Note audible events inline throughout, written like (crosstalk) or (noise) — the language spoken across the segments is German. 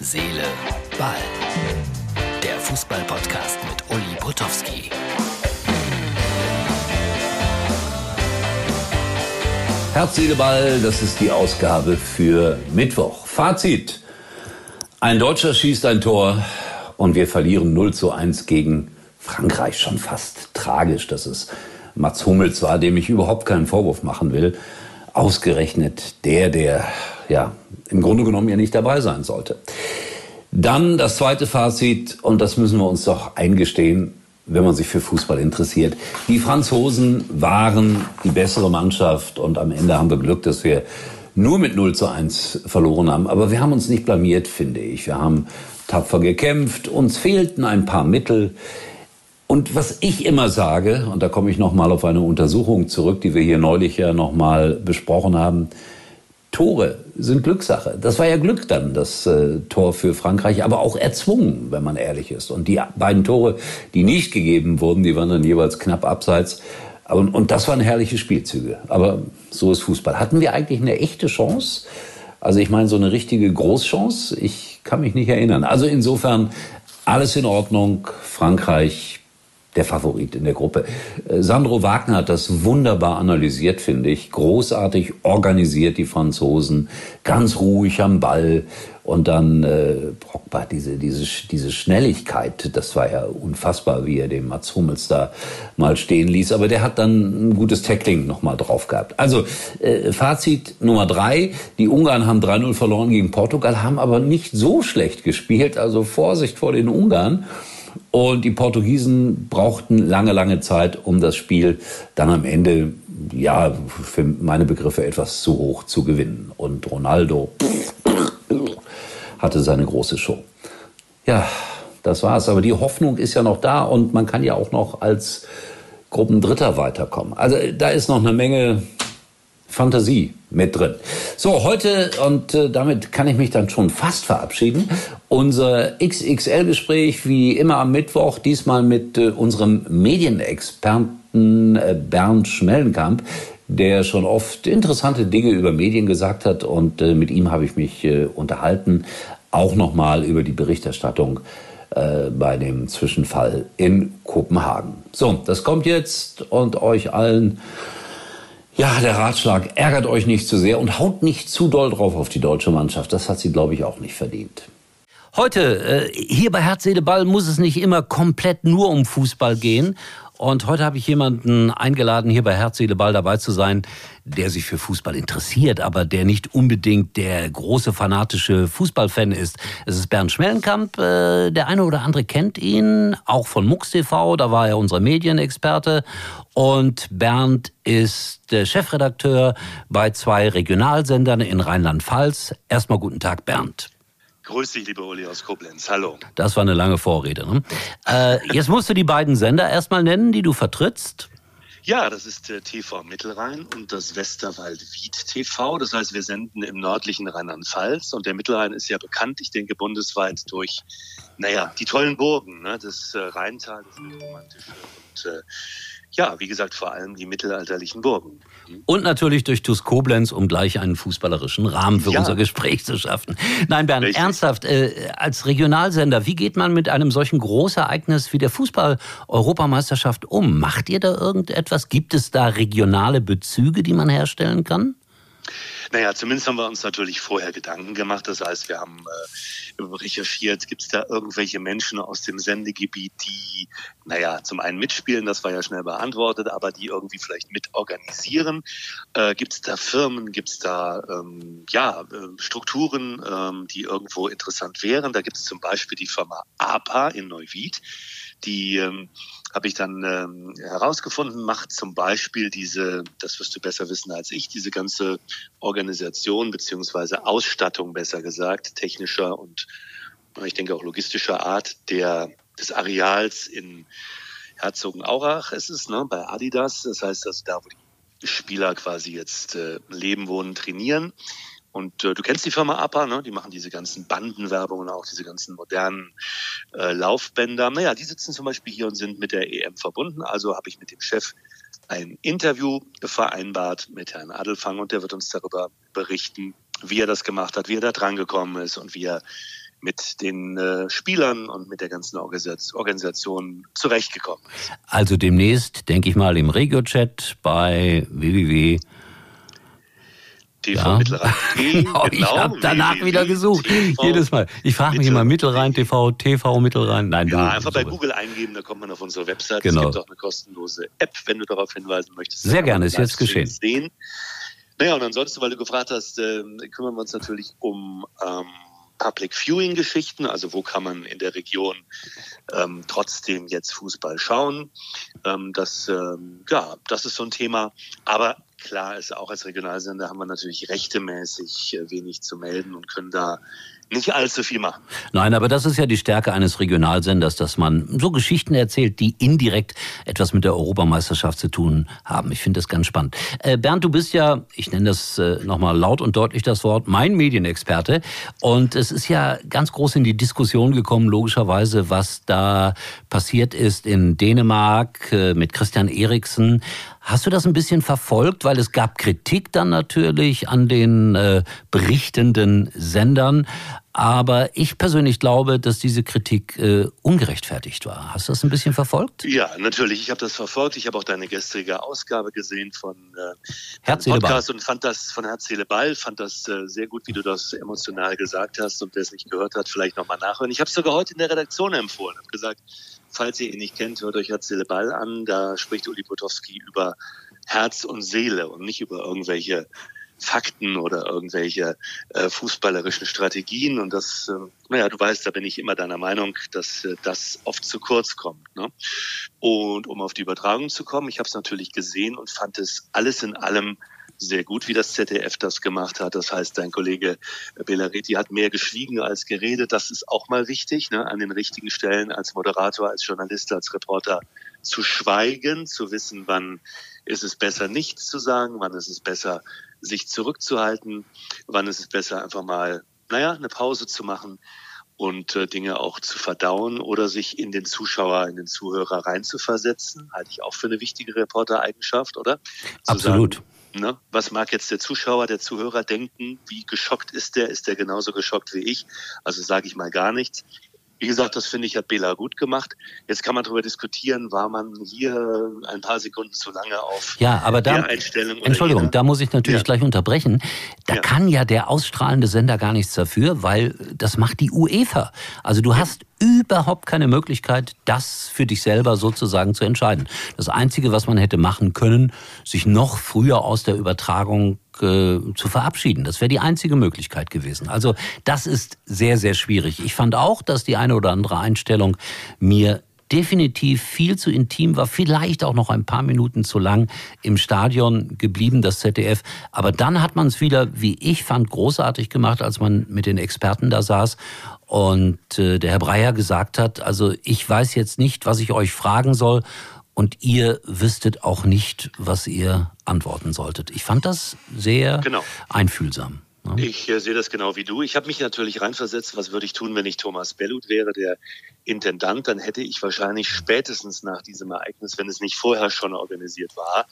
Seele, Ball. Der Fußball-Podcast mit Uli Potowski. Herz, Seele, Ball, das ist die Ausgabe für Mittwoch. Fazit. Ein Deutscher schießt ein Tor und wir verlieren 0 zu 1 gegen Frankreich. Schon fast tragisch, dass es Mats Hummels war, dem ich überhaupt keinen Vorwurf machen will. Ausgerechnet der, der ja im Grunde genommen ja nicht dabei sein sollte. Dann das zweite Fazit, und das müssen wir uns doch eingestehen, wenn man sich für Fußball interessiert. Die Franzosen waren die bessere Mannschaft und am Ende haben wir Glück, dass wir nur mit 0 zu 1 verloren haben. Aber wir haben uns nicht blamiert, finde ich. Wir haben tapfer gekämpft, uns fehlten ein paar Mittel. Und was ich immer sage, und da komme ich nochmal auf eine Untersuchung zurück, die wir hier neulich ja nochmal besprochen haben, Tore sind Glückssache. Das war ja Glück dann, das äh, Tor für Frankreich, aber auch erzwungen, wenn man ehrlich ist. Und die beiden Tore, die nicht gegeben wurden, die waren dann jeweils knapp abseits. Und, und das waren herrliche Spielzüge. Aber so ist Fußball. Hatten wir eigentlich eine echte Chance? Also ich meine, so eine richtige Großchance? Ich kann mich nicht erinnern. Also insofern alles in Ordnung. Frankreich der Favorit in der Gruppe. Äh, Sandro Wagner hat das wunderbar analysiert, finde ich. Großartig organisiert die Franzosen, ganz ruhig am Ball. Und dann äh, Pogba, diese, diese, diese Schnelligkeit, das war ja unfassbar, wie er den Mats Hummels da mal stehen ließ. Aber der hat dann ein gutes Tackling nochmal drauf gehabt. Also äh, Fazit Nummer drei, die Ungarn haben 3-0 verloren gegen Portugal, haben aber nicht so schlecht gespielt. Also Vorsicht vor den Ungarn. Und die Portugiesen brauchten lange, lange Zeit, um das Spiel dann am Ende, ja, für meine Begriffe etwas zu hoch zu gewinnen. Und Ronaldo hatte seine große Show. Ja, das war's. Aber die Hoffnung ist ja noch da und man kann ja auch noch als Gruppendritter weiterkommen. Also da ist noch eine Menge Fantasie mit drin. So, heute, und äh, damit kann ich mich dann schon fast verabschieden, unser XXL-Gespräch wie immer am Mittwoch, diesmal mit äh, unserem Medienexperten äh, Bernd Schmellenkamp, der schon oft interessante Dinge über Medien gesagt hat und äh, mit ihm habe ich mich äh, unterhalten, auch nochmal über die Berichterstattung äh, bei dem Zwischenfall in Kopenhagen. So, das kommt jetzt und euch allen ja, der Ratschlag, ärgert euch nicht zu sehr und haut nicht zu doll drauf auf die deutsche Mannschaft. Das hat sie, glaube ich, auch nicht verdient. Heute, äh, hier bei Herz, Seele, Ball muss es nicht immer komplett nur um Fußball gehen. Und heute habe ich jemanden eingeladen, hier bei Herz, Ball dabei zu sein, der sich für Fußball interessiert, aber der nicht unbedingt der große fanatische Fußballfan ist. Es ist Bernd Schmellenkamp. Äh, der eine oder andere kennt ihn, auch von MUX TV, da war er unser Medienexperte. Und Bernd ist Chefredakteur bei zwei Regionalsendern in Rheinland-Pfalz. Erstmal guten Tag, Bernd. Grüß dich, lieber Uli aus Koblenz. Hallo. Das war eine lange Vorrede. Ne? Äh, jetzt musst du die beiden Sender erstmal nennen, die du vertrittst. Ja, das ist äh, TV Mittelrhein und das Westerwald Wied TV. Das heißt, wir senden im nördlichen Rheinland-Pfalz und der Mittelrhein ist ja bekannt, ich denke, bundesweit durch, naja, die tollen Burgen, ne, das äh, Rheintal, das romantische und äh, ja, wie gesagt, vor allem die mittelalterlichen Burgen. Und natürlich durch TuS Koblenz, um gleich einen fußballerischen Rahmen für ja. unser Gespräch zu schaffen. Nein, Bernd, Richtig. ernsthaft, äh, als Regionalsender, wie geht man mit einem solchen Großereignis wie der Fußball-Europameisterschaft um? Macht ihr da irgendetwas? Gibt es da regionale Bezüge, die man herstellen kann? Naja, zumindest haben wir uns natürlich vorher Gedanken gemacht. Das heißt, wir haben äh, recherchiert, gibt es da irgendwelche Menschen aus dem Sendegebiet, die, naja, zum einen mitspielen, das war ja schnell beantwortet, aber die irgendwie vielleicht mitorganisieren. Äh, gibt es da Firmen, gibt es da ähm, ja, äh, Strukturen, ähm, die irgendwo interessant wären? Da gibt es zum Beispiel die Firma APA in Neuwied, die ähm, habe ich dann ähm, herausgefunden, macht zum Beispiel diese, das wirst du besser wissen als ich, diese ganze Organisation beziehungsweise Ausstattung, besser gesagt, technischer und ich denke auch logistischer Art der, des Areals in Herzogenaurach ist es, ne, bei Adidas. Das heißt, also da, wo die Spieler quasi jetzt äh, leben, wohnen, trainieren. Und äh, du kennst die Firma APA, ne? die machen diese ganzen Bandenwerbungen, auch diese ganzen modernen äh, Laufbänder. Naja, die sitzen zum Beispiel hier und sind mit der EM verbunden. Also habe ich mit dem Chef ein Interview vereinbart mit Herrn Adelfang und der wird uns darüber berichten, wie er das gemacht hat, wie er da dran gekommen ist und wie er mit den äh, Spielern und mit der ganzen Organisation zurechtgekommen ist. Also demnächst, denke ich mal, im Regio-Chat bei www TV ja. Mittelrhein (laughs) (laughs) genau, Ich habe danach wieder gesucht. TV. Jedes Mal. Ich frage mich immer Mittelrhein TV, TV Mittelrhein. Nein, ja, einfach bei Google eingeben, da kommt man auf unsere Website. Genau. Es gibt auch eine kostenlose App, wenn du darauf hinweisen möchtest. Sehr gerne, ist jetzt geschehen. Sehen. Naja, und ansonsten, weil du gefragt hast, äh, kümmern wir uns natürlich um ähm, Public Viewing Geschichten, also wo kann man in der Region ähm, trotzdem jetzt Fußball schauen. Ähm, das, ähm, ja, das ist so ein Thema. Aber klar ist, auch als Regionalsender haben wir natürlich rechtemäßig äh, wenig zu melden und können da nicht allzu viel machen. Nein, aber das ist ja die Stärke eines Regionalsenders, dass man so Geschichten erzählt, die indirekt etwas mit der Europameisterschaft zu tun haben. Ich finde das ganz spannend. Äh, Bernd, du bist ja, ich nenne das äh, nochmal laut und deutlich das Wort, mein Medienexperte. Und es ist ja ganz groß in die Diskussion gekommen, logischerweise, was da passiert ist in Dänemark äh, mit Christian Eriksen. Hast du das ein bisschen verfolgt? Weil es gab Kritik dann natürlich an den äh, berichtenden Sendern. Aber ich persönlich glaube, dass diese Kritik äh, ungerechtfertigt war. Hast du das ein bisschen verfolgt? Ja, natürlich. Ich habe das verfolgt. Ich habe auch deine gestrige Ausgabe gesehen von äh, Herz, Podcast und fand das von Herz, Seele, Ball. Fand das äh, sehr gut, wie du das emotional gesagt hast. Und wer es nicht gehört hat, vielleicht nochmal nachhören. Ich habe es sogar heute in der Redaktion empfohlen. Habe gesagt, Falls ihr ihn nicht kennt, hört euch Herz, Ball an. Da spricht Uli Potowski über Herz und Seele und nicht über irgendwelche Fakten oder irgendwelche äh, fußballerischen Strategien. Und das, äh, naja, du weißt, da bin ich immer deiner Meinung, dass äh, das oft zu kurz kommt. Ne? Und um auf die Übertragung zu kommen, ich habe es natürlich gesehen und fand es alles in allem sehr gut, wie das ZDF das gemacht hat. Das heißt, dein Kollege Bellaretti hat mehr geschwiegen als geredet. Das ist auch mal wichtig, ne? an den richtigen Stellen als Moderator, als Journalist, als Reporter zu schweigen, zu wissen, wann ist es besser, nichts zu sagen, wann ist es besser, sich zurückzuhalten, wann ist es besser, einfach mal, naja, eine Pause zu machen und äh, Dinge auch zu verdauen oder sich in den Zuschauer, in den Zuhörer reinzuversetzen, halte ich auch für eine wichtige Reportereigenschaft, oder? Zu Absolut. Sagen, Ne? Was mag jetzt der Zuschauer, der Zuhörer denken? Wie geschockt ist der? Ist der genauso geschockt wie ich? Also sage ich mal gar nichts. Wie gesagt, das finde ich, hat Bela gut gemacht. Jetzt kann man darüber diskutieren, war man hier ein paar Sekunden zu lange auf ja, aber da, der Einstellung. Entschuldigung, jeder? da muss ich natürlich ja. gleich unterbrechen. Da ja. kann ja der ausstrahlende Sender gar nichts dafür, weil das macht die UEFA. Also du ja. hast überhaupt keine Möglichkeit, das für dich selber sozusagen zu entscheiden. Das Einzige, was man hätte machen können, sich noch früher aus der Übertragung äh, zu verabschieden. Das wäre die einzige Möglichkeit gewesen. Also das ist sehr, sehr schwierig. Ich fand auch, dass die eine oder andere Einstellung mir definitiv viel zu intim war, vielleicht auch noch ein paar Minuten zu lang im Stadion geblieben, das ZDF. Aber dann hat man es wieder, wie ich fand, großartig gemacht, als man mit den Experten da saß und äh, der Herr Breyer gesagt hat, also ich weiß jetzt nicht, was ich euch fragen soll und ihr wüsstet auch nicht, was ihr antworten solltet. Ich fand das sehr genau. einfühlsam. Ne? Ich äh, sehe das genau wie du. Ich habe mich natürlich reinversetzt, was würde ich tun, wenn ich Thomas Bellut wäre, der Intendant, dann hätte ich wahrscheinlich spätestens nach diesem Ereignis, wenn es nicht vorher schon organisiert war,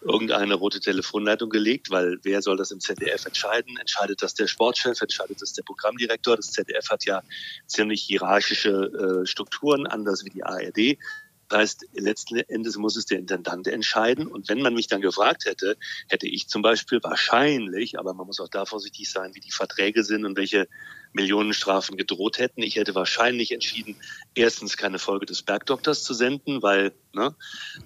irgendeine rote Telefonleitung gelegt, weil wer soll das im ZDF entscheiden? Entscheidet das der Sportchef? Entscheidet das der Programmdirektor? Das ZDF hat ja ziemlich hierarchische äh, Strukturen, anders wie die ARD. Das heißt, letzten Endes muss es der Intendant entscheiden. Und wenn man mich dann gefragt hätte, hätte ich zum Beispiel wahrscheinlich, aber man muss auch da vorsichtig sein, wie die Verträge sind und welche Millionenstrafen gedroht hätten. Ich hätte wahrscheinlich entschieden, erstens keine Folge des Bergdoktors zu senden, weil ne,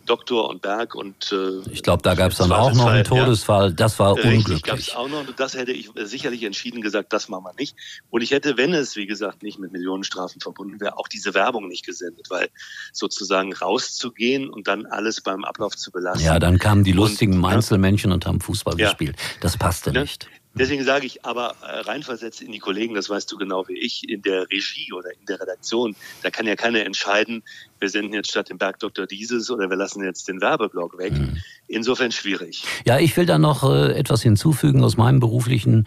Doktor und Berg und äh, ich glaube, da gab es dann auch noch einen Todesfall. Ja, das war unglücklich. Gab es auch noch. Das hätte ich sicherlich entschieden gesagt, das machen wir nicht. Und ich hätte, wenn es wie gesagt nicht mit Millionenstrafen verbunden wäre, auch diese Werbung nicht gesendet, weil sozusagen rauszugehen und dann alles beim Ablauf zu belassen. Ja, dann kamen die lustigen und, Einzelmännchen und haben Fußball ja. gespielt. Das passte ne? nicht. Deswegen sage ich aber äh, reinversetzt in die Kollegen, das weißt du genau wie ich, in der Regie oder in der Redaktion, da kann ja keiner entscheiden, wir senden jetzt statt dem Bergdoktor dieses oder wir lassen jetzt den Werbeblock weg. Mhm. Insofern schwierig. Ja, ich will da noch äh, etwas hinzufügen aus meinem beruflichen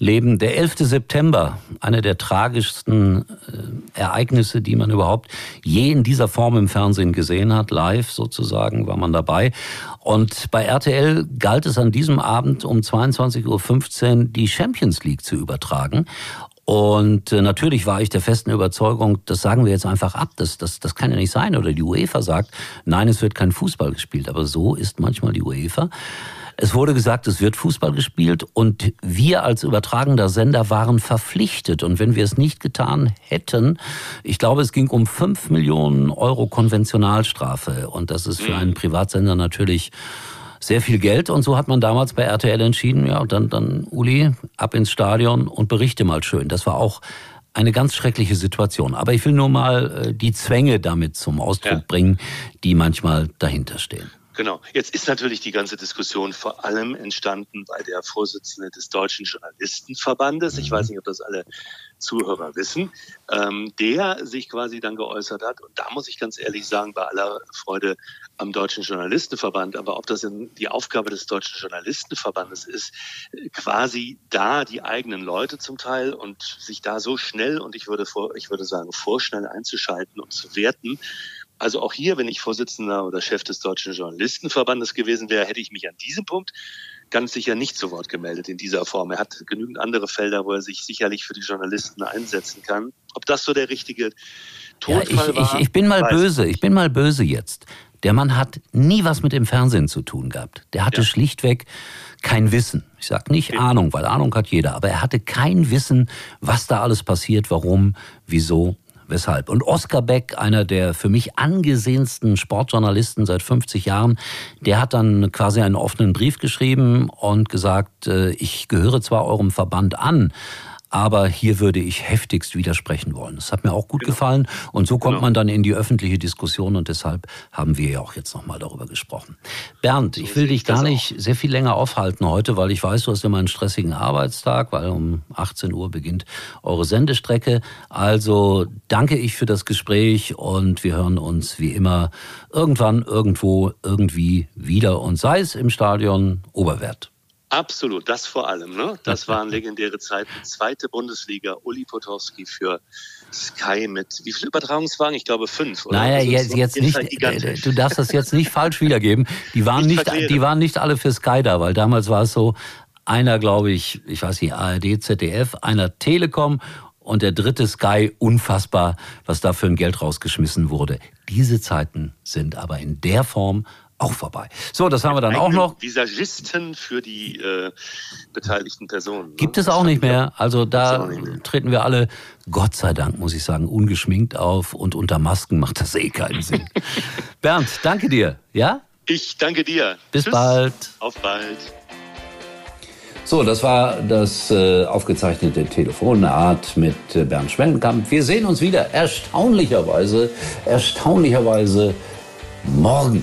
Leben. Der 11. September, eine der tragischsten äh, Ereignisse, die man überhaupt je in dieser Form im Fernsehen gesehen hat. Live sozusagen war man dabei. Und bei RTL galt es an diesem Abend um 22.15 Uhr die Champions League zu übertragen. Und äh, natürlich war ich der festen Überzeugung, das sagen wir jetzt einfach ab, das, das, das kann ja nicht sein. Oder die UEFA sagt, nein, es wird kein Fußball gespielt. Aber so ist manchmal die UEFA. Es wurde gesagt, es wird Fußball gespielt und wir als übertragender Sender waren verpflichtet. Und wenn wir es nicht getan hätten, ich glaube, es ging um fünf Millionen Euro Konventionalstrafe. Und das ist für mhm. einen Privatsender natürlich sehr viel Geld. Und so hat man damals bei RTL entschieden, ja, dann, dann Uli, ab ins Stadion und berichte mal schön. Das war auch eine ganz schreckliche Situation. Aber ich will nur mal äh, die Zwänge damit zum Ausdruck ja. bringen, die manchmal dahinter stehen. Genau. Jetzt ist natürlich die ganze Diskussion vor allem entstanden bei der Vorsitzende des Deutschen Journalistenverbandes. Ich weiß nicht, ob das alle Zuhörer wissen, ähm, der sich quasi dann geäußert hat. Und da muss ich ganz ehrlich sagen, bei aller Freude am Deutschen Journalistenverband, aber ob das die Aufgabe des Deutschen Journalistenverbandes ist, quasi da die eigenen Leute zum Teil und sich da so schnell und ich würde vor, ich würde sagen, vorschnell einzuschalten und zu werten, also auch hier, wenn ich Vorsitzender oder Chef des Deutschen Journalistenverbandes gewesen wäre, hätte ich mich an diesem Punkt ganz sicher nicht zu Wort gemeldet in dieser Form. Er hat genügend andere Felder, wo er sich sicherlich für die Journalisten einsetzen kann. Ob das so der richtige Tonfall ja, ich, war? Ich, ich bin mal böse, ich bin mal böse jetzt. Der Mann hat nie was mit dem Fernsehen zu tun gehabt. Der hatte ja. schlichtweg kein Wissen. Ich sage nicht ja. Ahnung, weil Ahnung hat jeder, aber er hatte kein Wissen, was da alles passiert, warum, wieso weshalb. Und Oskar Beck, einer der für mich angesehensten Sportjournalisten seit 50 Jahren, der hat dann quasi einen offenen Brief geschrieben und gesagt, äh, ich gehöre zwar eurem Verband an, aber hier würde ich heftigst widersprechen wollen. Das hat mir auch gut genau. gefallen und so kommt genau. man dann in die öffentliche Diskussion und deshalb haben wir ja auch jetzt nochmal darüber gesprochen. Bernd, ich will dich gar nicht sehr viel länger aufhalten heute, weil ich weiß, du hast immer einen stressigen Arbeitstag, weil um 18 Uhr beginnt eure Sendestrecke. Also danke ich für das Gespräch und wir hören uns wie immer irgendwann, irgendwo, irgendwie wieder und sei es im Stadion Oberwert. Absolut, das vor allem. Ne? Das waren (laughs) legendäre Zeiten. Zweite Bundesliga, Uli Potowski für Sky mit wie viele Übertragungswagen? Ich glaube fünf. Oder? Naja, also jetzt, jetzt nicht. Halt du darfst das jetzt nicht falsch wiedergeben. Die waren nicht, nicht die waren nicht alle für Sky da, weil damals war es so, einer glaube ich, ich weiß nicht, ARD, ZDF, einer Telekom und der dritte Sky, unfassbar, was da für ein Geld rausgeschmissen wurde. Diese Zeiten sind aber in der Form auch vorbei. So, das haben wir dann auch noch. Visagisten für die äh, beteiligten Personen. Ne? Gibt es auch nicht mehr. Also da treten wir alle, Gott sei Dank, muss ich sagen, ungeschminkt auf und unter Masken macht das eh keinen Sinn. (laughs) Bernd, danke dir. Ja? Ich danke dir. Bis Tschüss. bald. Auf bald. So, das war das äh, aufgezeichnete Telefonat mit äh, Bernd Schwellenkamp. Wir sehen uns wieder erstaunlicherweise, erstaunlicherweise morgen